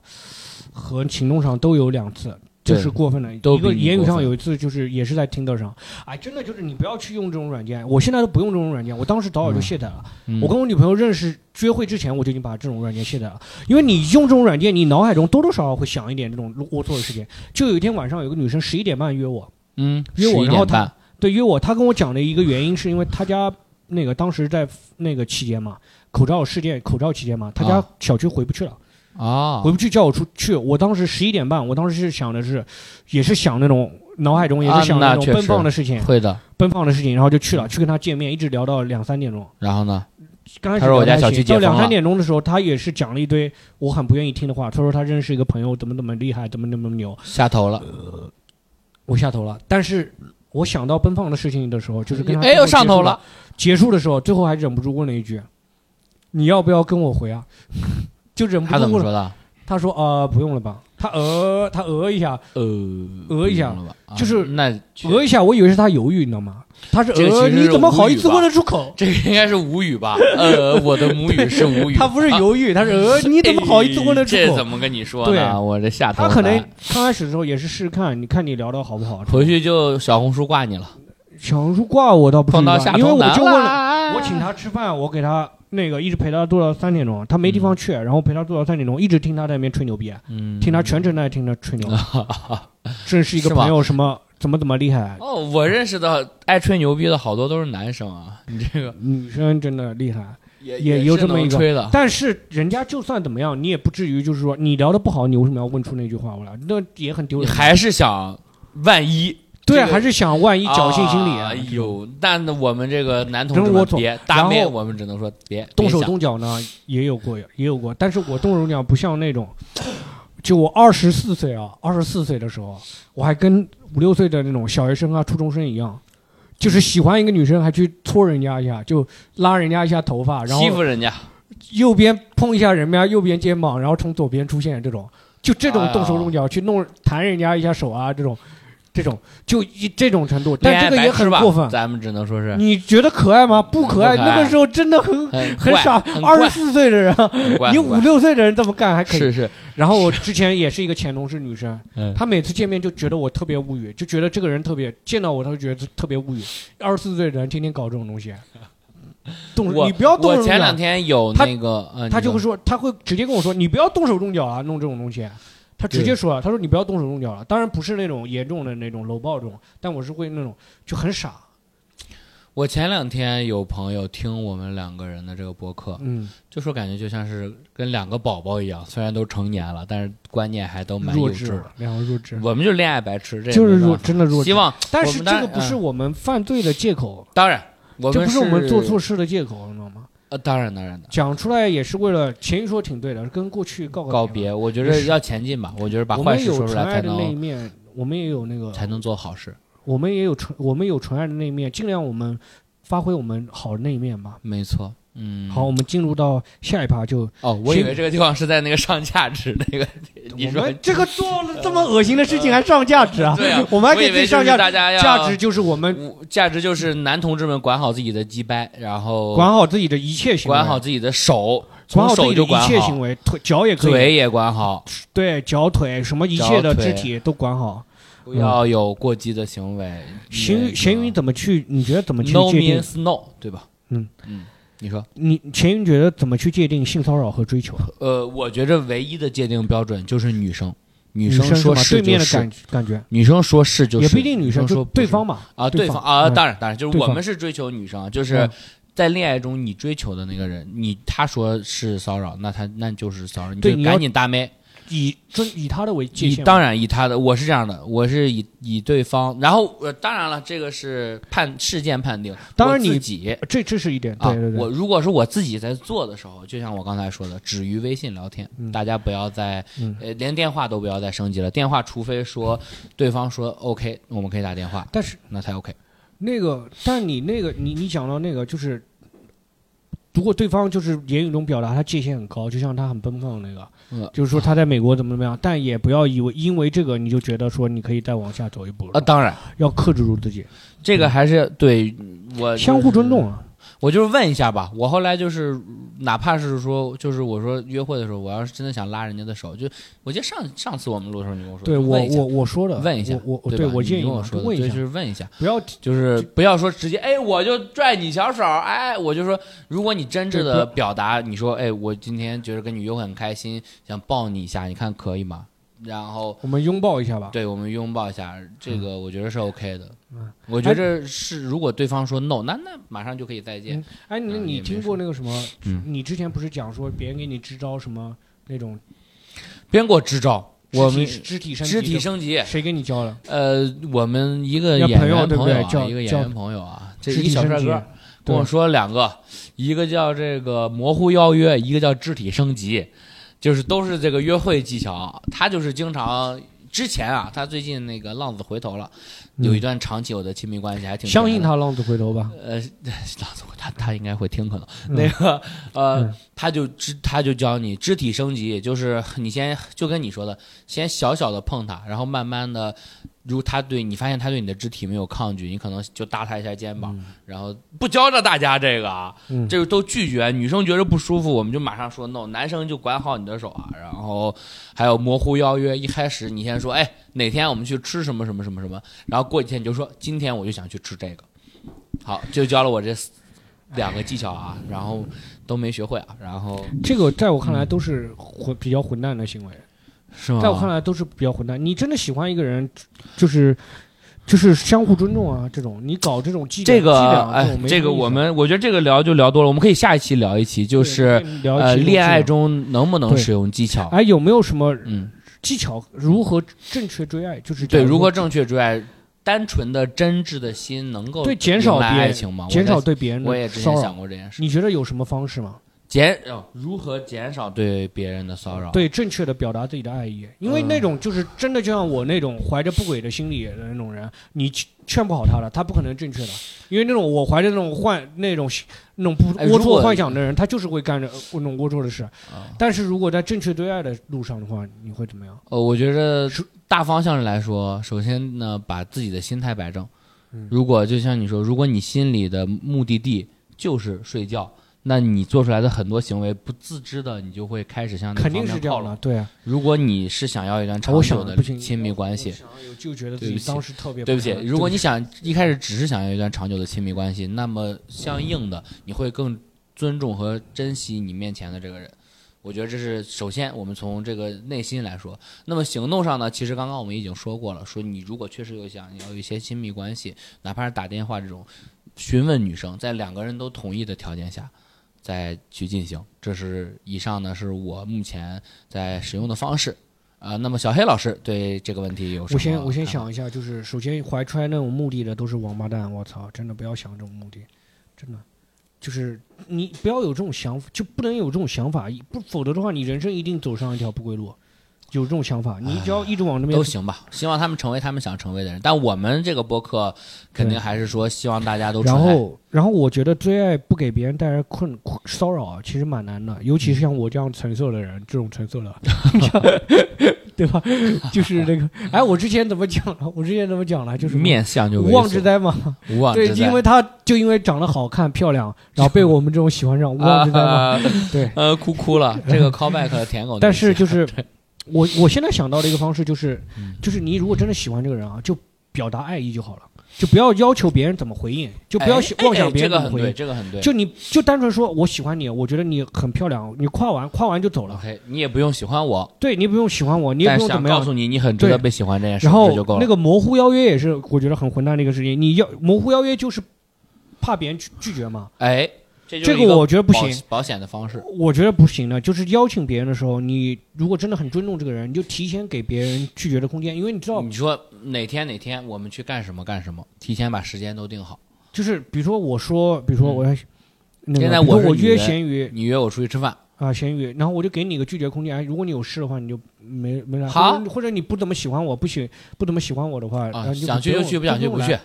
和行动上都有两次。就是过分的，都一个言语上有一次就是也是在听 i 上，哎，真的就是你不要去用这种软件，我现在都不用这种软件，我当时早早就嗯卸载了。嗯我跟我女朋友认识约会之前，我就已经把这种软件卸载了，因为你用这种软件，你脑海中多多少少会想一点这种龌龊的事情。就有一天晚上，有个女生十一点半约我，嗯，约我然后他点半对，约我，她跟我讲的一个原因是因为她家那个当时在那个期间嘛，口罩事件口罩期间嘛，她家啊小区回不去了，啊回不去叫我出去。我当时十一点半，我当时是想的是，也是想那种脑海中也啊是想那种奔放的事情，会的。奔放的事情，然后就去了，去跟他见面，一直聊到两三点钟。然后呢？刚开始我家聊得还行到两三点钟的时候，他也是讲了一堆我很不愿意听的话。他说他认识一个朋友，怎么怎么厉害，怎么怎么牛。下头了，我下头了，但是我想到奔放的事情的时候，就是跟他哎，又上头了。结束的时候，最后还忍不住问了一句：“你要不要跟我回啊？”就忍不他住了。怎么说的？他说：“呃，不用了吧。”他呃，他呃一下，呃，呃一下就是那呃一下，我以为是他犹豫，你知道吗？他是呃，这个其实是你怎么好意思问得出口？这个应该是无语吧？呃，我的母语是无语。他不是犹豫，他是呃，你怎么好意思问得出口？哎这怎么跟你说对呢？我这下头他可能刚开始的时候也是试试看，你看你聊的好不好？回去就小红书挂你了，小红书挂我倒不至于吧碰到下因为我就问了，了。我请他吃饭，我给他那个一直陪他做到三点钟，他没地方去，然后陪他做到三点钟，一直听他在那边吹牛逼，嗯，听他全程在听他吹牛，认识一个朋友什么怎么怎么厉害，哦，我认识的爱吹牛逼的好多都是男生啊，你这个。女生真的厉害。也也有这么一个。但是人家就算怎么样，你也不至于就是说你聊的不好，你为什么要问出那句话？我来？那也很丢人。你还是想万一对还是想万一侥幸心理啊啊？有，但我们这个男同志别大妹，然后我们只能说别动手动脚呢，也有过，也有过。但是我动手动脚不像那种，就我二十四岁啊，二十四岁的时候，我还跟五六岁的那种小学生啊、初中生一样，就是喜欢一个女生还去搓人家一下，就拉人家一下头发，然后欺负人家，右边碰一下人家右边肩膀，然后从左边出现这种，就这种动手动脚去弄弹人家一下手啊，这种，这种就一这种程度，但这个也很过分。咱们只能说是你觉得可爱吗？不可爱，可爱那个时候真的很很傻二十四岁的人啊，你五六岁的人这么干还可以。是是，然后我之前也是一个前同事女生，嗯她每次见面就觉得我特别无语，就觉得这个人特别见到我，她就觉得特别无语。二十四岁的人天天搞这种东西，动手你不要动手动脚我前两。天有那个，呃你说他就会说，他会直接跟我说，你不要动手动脚啊，弄这种东西。他直接说了，他说你不要动手动脚了。当然不是那种严重的那种搂抱这种，但我是会那种就很傻。我前两天有朋友听我们两个人的这个播客，嗯，就说感觉就像是跟两个宝宝一样，虽然都成年了，但是观念还都蛮幼稚的。，两个弱智，我们就恋爱白痴，这也就是弱，真的弱智希。望，但是这个不是我们犯罪的借口，当然，我们这不是我们做错事的借口，你知道吗？呃，当然当然的讲出来也是为了前一说挺对的，跟过去告告别别，我觉得要前进吧。我觉得把我坏事说出们有纯来才爱的那一能面，我们也有那个，才能做好事。我们也有纯，我们有纯爱的那一面，尽量我们发挥我们好的那一面吧。没错，嗯，好，我们进入到下一趴就，哦，我以为这个地方是在那个上价值那个，你说这个做了这么恶心的事情 还上价值啊？对啊，我们还给自己上价值，大家要价值就是我们价值就是男同志们管好自己的鸡掰，然后管好自己的一切行为，管好自己的手，从管好自手就管己的一切行，为，腿脚也可以，嘴也管好，对，脚腿什么一切的肢体都管好。不要有过激的行为。咸鱼，咸鱼怎么去？你觉得怎么去 No 界定？means no，对吧？嗯嗯，你说，你秦云觉得怎么去界定性骚扰和追求？呃，我觉着唯一的界定标准就是女生，女生说是就是对面的感，感觉。女生说是就是，也不一定，女生说对方嘛。啊，对方方啊，嗯。当然当然，就是我们是追求女生，啊就是嗯。在恋爱中你追求的那个人，你他说是骚扰，那他那就是骚扰，你就对赶紧搭妹。以尊以他的为界限当然以他的，我是这样的，我是以以对方，然后呃，当然了，这个是判事件判定，当然你自己这这是一点，啊对对，对。我如果是我自己在做的时候，就像我刚才说的，止于微信聊天，嗯大家不要再嗯呃连电话都不要再升级了，电话除非说对方说 OK，我们可以打电话，但是那才 OK。那个，但你那个，你你讲到那个，就是如果对方就是言语中表达他界限很高，就像他很奔放那个，就是说他在美国怎么怎么样，但也不要以为因为这个你就觉得说你可以再往下走一步了啊，当然要克制住自己，这个还是对我相互尊。重啊。我就是问一下吧，我后来就是，哪怕是说，就是我说约会的时候，我要是真的想拉人家的手，就我记得上上次我们录的时候，你跟我说，对我我我说的，问一下，我我对吧？我建议你跟我说的就就问一下，是问一下，不要就是不要说直接，哎，我就拽你小手，哎，我就说，如果你真挚的表达，你说，哎，我今天觉得跟你约会很开心，想抱你一下，你看可以吗？然后我们拥抱一下吧。对我们拥抱一下，这个我觉得是 OK 的。嗯我觉得是，如果对方说 no，那那马上就可以再见。哎，那嗯你听过那个什么？嗯你之前不是讲说别人给你支招什么那种别人给我支招，我们肢体身肢体升级。谁给你教的？呃，我们一个要演朋友对不员朋友一个演员朋友啊，这肢一体升级小帅哥跟我对说两个，一个叫这个模糊邀约，一个叫肢体升级，就是都是这个约会技巧。他就是经常之前啊，他最近那个浪子回头了，有一段长久的亲密关系，还挺嗯相信。他浪子回头吧。呃，浪子回他他应该会听可能、嗯那个呃嗯，他就肢他就教你肢体升级，就是你先就跟你说的，先小小的碰他，然后慢慢的，如果他对你发现他对你的肢体没有抗拒，你可能就搭他一下肩膀，然后不教着大家这个啊，嗯。这个都拒绝，女生觉得不舒服，我们就马上说 no，男生就管好你的手啊，然后还有模糊邀约，一开始你先说，哎，哪天我们去吃什么什么什么什么，然后过几天你就说，今天我就想去吃这个，好，就教了我这两个技巧啊，然后都没学会啊，然后这个在我看来都是混比较混蛋的行为，是吗在我看来都是比较混蛋。你真的喜欢一个人，就是就是相互尊重啊，这种你搞这种伎这个哎这个我们我觉得这个聊就聊多了，我们可以下一期聊一期，就是聊呃，恋爱中中能不能使用技巧？哎有没有什么嗯，技巧如何正确追爱？就是对，如何正确追爱？单纯的真挚的心能够对减少爱情吗？减少对别人我也之前？想过这件事。你觉得有什么方式吗？减哦如何减少对别人的骚扰？对，正确的表达自己的爱意，因为嗯那种就是真的，就像我那种怀着不轨的心理的那种人，你劝劝不好他的，他不可能正确的，因为那种我怀着那种幻那种那种不龌龊幻想的人，他就是会干着那种龌龊的事。啊但是如果在正确对爱的路上的话，你会怎么样？呃，我觉得大方向来说，首先呢，把自己的心态摆正。嗯如果就像你说，如果你心里的目的地就是睡觉，那你做出来的很多行为不自知的，你就会开始向那个肯定方向靠拢是这样的，。对啊。如果你是想要一段长久的亲密关系我，想有就觉得自对不起己当时特别对不起快，乐如果你想一开始只是想要一段长久的亲密关系，那么相应的你会更尊重和珍惜你面前的这个人。我觉得这是首先我们从这个内心来说。那么行动上呢，其实刚刚我们已经说过了，说你如果确实有想要一些亲密关系，哪怕是打电话这种询问女生，在两个人都同意的条件下。再去进行，这是以上呢是我目前在使用的方式，啊、那么小黑老师对这个问题有什么？我先我先，想一下，就是首先怀揣那种目的的都是王八蛋，我操，真的不要想这种目的，真的，就是你不要有这种想法，就不能有这种想法，不否则的话，你人生一定走上一条不归路。有这种想法，你只要一直往这边都行吧。希望他们成为他们想成为的人，但我们这个播客肯定还是说希望大家都然后，然后我觉得最爱不给别人带来困困骚扰啊，其实蛮难的，尤其是像我这样橙色的人，这种橙色的，对吧？就是那个，哎，我之前怎么讲了？我之前怎么讲了？就是面相就无妄之，灾嘛。无妄之灾，因为他就因为长得好看漂亮，然后被我们这种喜欢上，无妄之灾嘛。啊，对，呃，哭哭了，这个 callback 舔狗，但是就是我我现在想到的一个方式就是嗯，就是你如果真的喜欢这个人啊，就表达爱意就好了，就不要要求别人怎么回应，就不要妄想哎别人这个很对，怎么回应。这个很对。就你就单纯说我喜欢你，我觉得你很漂亮，你夸完夸完就走了。你也不用喜欢我，对你不用喜欢我，你也不用怎么样。告诉你，你很值得被喜欢这件事，然后这就够了。那个模糊邀约也是我觉得很混蛋的一个事情。你要模糊邀约就是怕别人拒拒绝嘛，哎，这这个我觉得不行。保险的方式。我觉得不行的，就是邀请别人的时候，你如果真的很尊重这个人，你就提前给别人拒绝的空间，因为你知道，你说哪天哪天我们去干什么干什么，提前把时间都定好。就是比如说我说，比如说嗯我要、那个，现在我我约我是你的闲鱼你约我出去吃饭，啊，咸鱼，然后我就给你一个拒绝空间。哎，如果你有事的话，你就没没来，好或者你不怎么喜欢我，不喜不怎么喜欢我的话，然啊想去就去，不想去不去。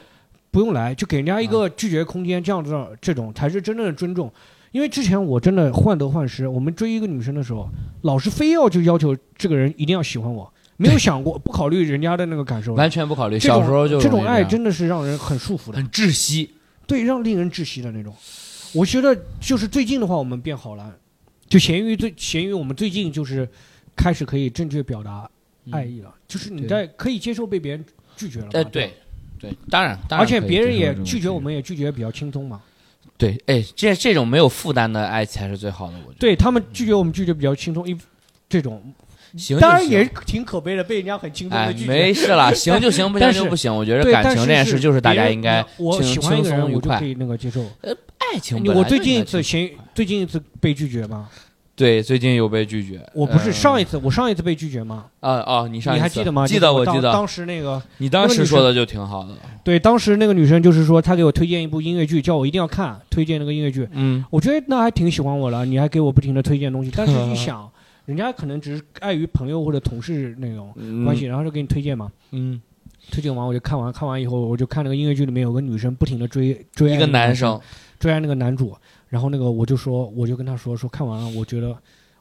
不用来，就给人家一个拒绝空间，这样子的这种才是真正的尊重。因为之前我真的患得患失，我们追一个女生的时候，老是非要就要求这个人一定要喜欢我，没有想过不考虑人家的那个感受。完全不考虑。小时候就这种爱真的是让人很束缚的，很窒息。对，让令人窒息的那种。我觉得就是最近的话，我们变好了，就咸鱼最咸鱼，我们最近就是开始可以正确表达爱意了，就是你在可以接受被别人拒绝了嘛，哎，吧对，对，当然，当然而且别人也拒绝我们，也拒绝得比较轻松嘛。对，哎，这这种没有负担的爱才是最好的，我觉得。对他们拒绝我们拒绝比较轻松，一这种行，当然也挺可悲的，被人家很轻松哎的拒，绝。没事了，行就行，不行但就是不行。我觉得，感情这件事就是大家应该我喜欢一个人，我就可以那个接受。呃爱情我最近一次行最近一次被拒绝吗？对最近有被拒绝，我不是呃上一次，我上一次被拒绝吗？啊啊，你上一次你还记得吗？记得我记得，当时那个你当时说的就挺好的。对，当时那个女生就是说，她给我推荐一部音乐剧，叫我一定要看，推荐那个音乐剧。嗯，我觉得那还挺喜欢我了，你还给我不停的推荐东西。但是 一想，人家可能只是碍于朋友或者同事那种关系，然后就给你推荐嘛。嗯，推荐完我就看完，看完以后我就看那个音乐剧里面有个女生不停的追追一个男生，追爱那个男主，然后那个我就说，我就跟他说说看完了，我觉得。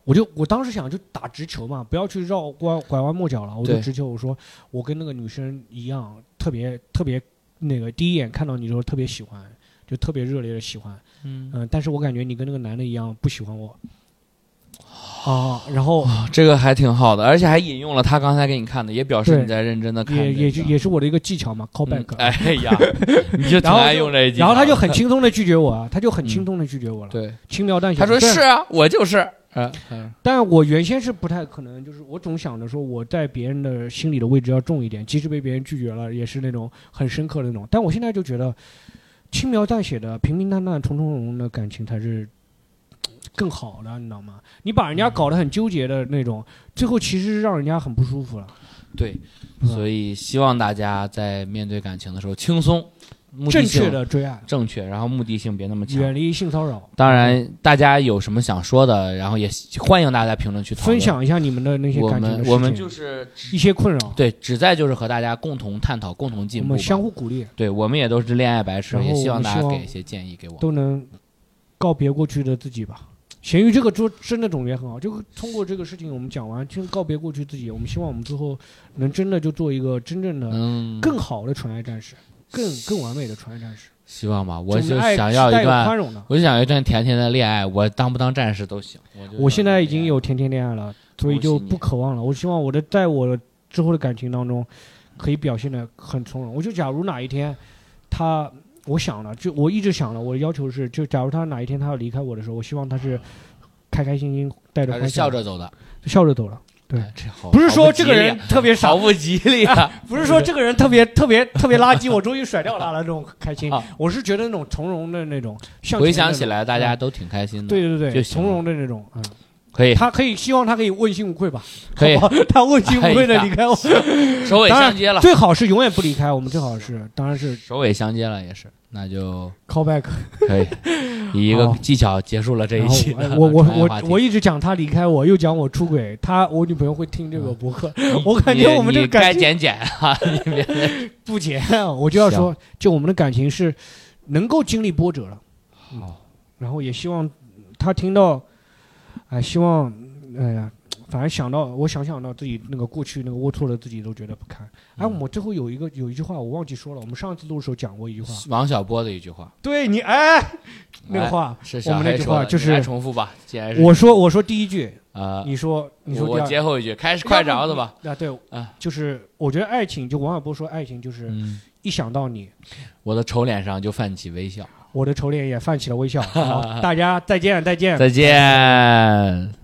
我就我当时想就打直球嘛，不要去绕拐拐弯抹角了，我就直球我说我跟那个女生一样，特别特别那个第一眼看到你的时候特别喜欢，就特别热烈的喜欢，嗯，嗯，但是我感觉你跟那个男的一样不喜欢我，啊，然后这个还挺好的，而且还引用了他刚才给你看的，也表示你在认真的看这个。也也是也是我的一个技巧嘛嗯，callback，、哎呀，你就挺爱用这一句。然后他就很轻松的拒绝我啊，他就很轻松的拒绝我了，对，轻描淡写。他说是啊，我就是。嗯嗯但我原先是不太可能，就是我总想着说我在别人的心里的位置要重一点，即使被别人拒绝了，也是那种很深刻的那种。但我现在就觉得，轻描淡写的、平平淡淡、从从容容的感情才是更好的，你知道吗？你把人家搞得很纠结的那种，最后其实是让人家很不舒服了。对，嗯所以希望大家在面对感情的时候轻松，正确的追爱，正确，然后目的性别那么强。远离性骚扰。当然，大家有什么想说的，然后也欢迎大家评论区讨论分。享一下你们的那些感情我们我们就是一些困扰，对，旨在就是和大家共同探讨、共同进步相互鼓励，对我们也都是恋爱白痴，也希望大家给一些建议给我。都能告别过去的自己吧。咸鱼这个做真的总结很好，就通过这个事情我们讲完，先告别过去自己，我们希望我们最后能真的就做一个真正的嗯，更好的纯爱战士，更更完美的纯爱战士。希望吧，我就想要一段，宽容的。我就想要一段甜甜的恋爱，我当不当战士都行。我我现在已经有甜甜恋爱了，所以就不渴望了。我希望我的在我之后的感情当中，可以表现的很从容。我就假如哪一天他，我想了，就我一直想了，我的要求是，就假如他哪一天他要离开我的时候，我希望他是开开心心带着还是笑笑着走的。笑着走了。对哎，这好 不是说这个人特别傻好，不吉利啊！不是说这个人特别特别特别垃圾，我终于甩掉他了这种开心啊。我是觉得那种从容的那种，向回前的那种想起来，大家嗯都挺开心的。对对对，就行从容的那种，嗯，可以。他可以希望他可以问心无愧吧，可以。他问心无愧的离开我，首尾相接了，最好是永远不离开我们，最好是当然是首尾相接了也是，那就 call back。可以。以一个技巧结束了这一期我我我我一直讲他离开我，又讲我出轨，他我女朋友会听这个博客，你我感觉我们这个该感情减减啊！你别。不减，我就要说，就我们的感情是能够经历波折了。好，然后也希望他听到，哎，希望，哎呀，反正想到我想想到自己那个过去那个龌龊的自己都觉得不堪。哎，嗯我最后有一个有一句话我忘记说了，我们上次录的时候讲过一句话，王小波的一句话，对你，哎，那个话，是我们那句话就是你来重复吧。既然是我说我说第一句，呃，你说你说我接后一句，开始快着的吧。啊，对啊，就是我觉得爱情，就王小波说爱情就是嗯，一想到你，我的丑脸上就泛起微笑。我的丑脸也泛起了微笑。好，大家再见，再见，再见。